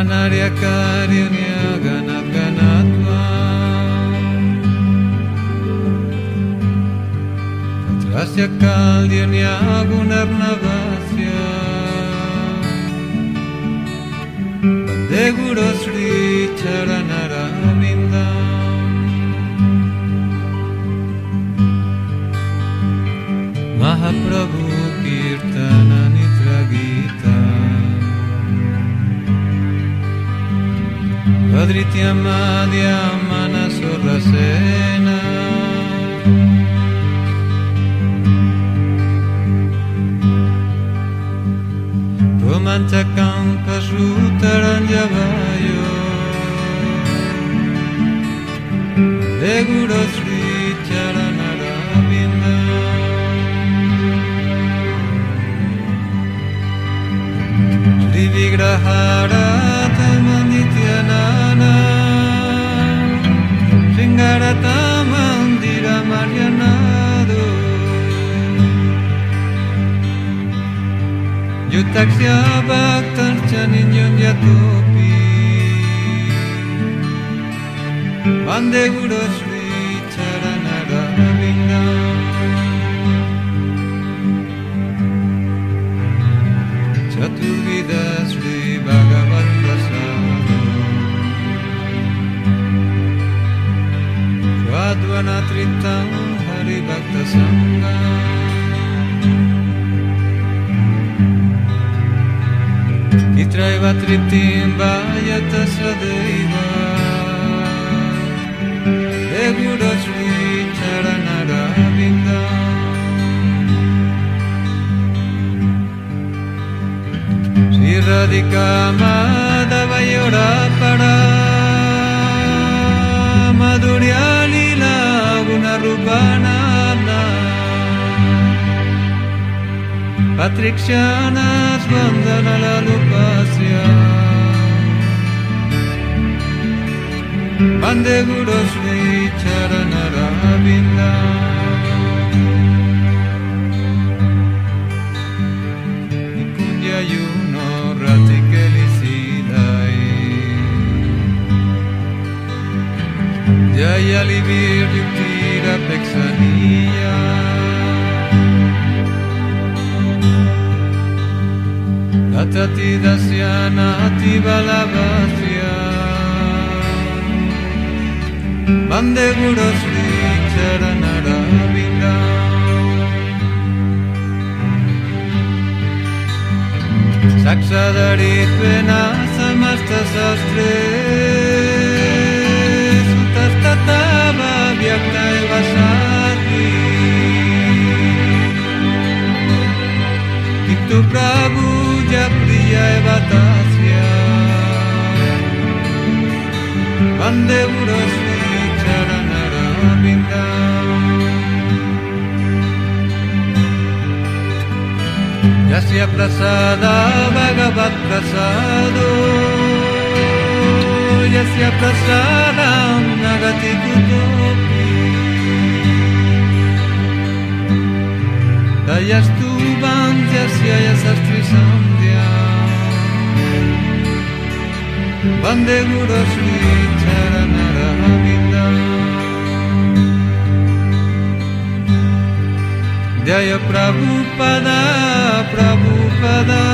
Kanarya-karyanya ganak-ganatva Rasya kalyanya gunarnavasya Bande Guru Sri Charanarabindam Mahaprabhu Kirtana Nitra Gita Vadritya Madhya Manasurasena Romanchakam Kashutaranjavayo De Guru Sri Charanaravinda Sri Vigraharatamandityanana Jutak siabak yang inyon ya topi Bande guros bicaran ada minna Satu vidas di bagaman dua Kuaduan atritam hari bakta sama Itraiva Triptim Vayata Sadaiva Egura Sri Charanaravinda Sri Radhika Madhava Para Madhurya Lila Guna Patriccianas Vandana la Lupasya Vande Guru Sri Charanaravinda Nikunja Yuno Ratikelisidai Jaya Livir Yuktira Pexania atati dazian ati balabazia bande guroz ditzaran arabila Zaksadarit bena zamazta zastre Zutaztata babiak da ebasarri Prabhu Japriya Eva Tasya Vande Guru Sri Charanaravinda Yasya Prasada Bhagavat Prasado Yasya Prasadam Nagati Kutopi Dayastu यस्तु वाञस्य वन्दे गुरुश्रीचरणय प्रभुपदा प्रभुपदा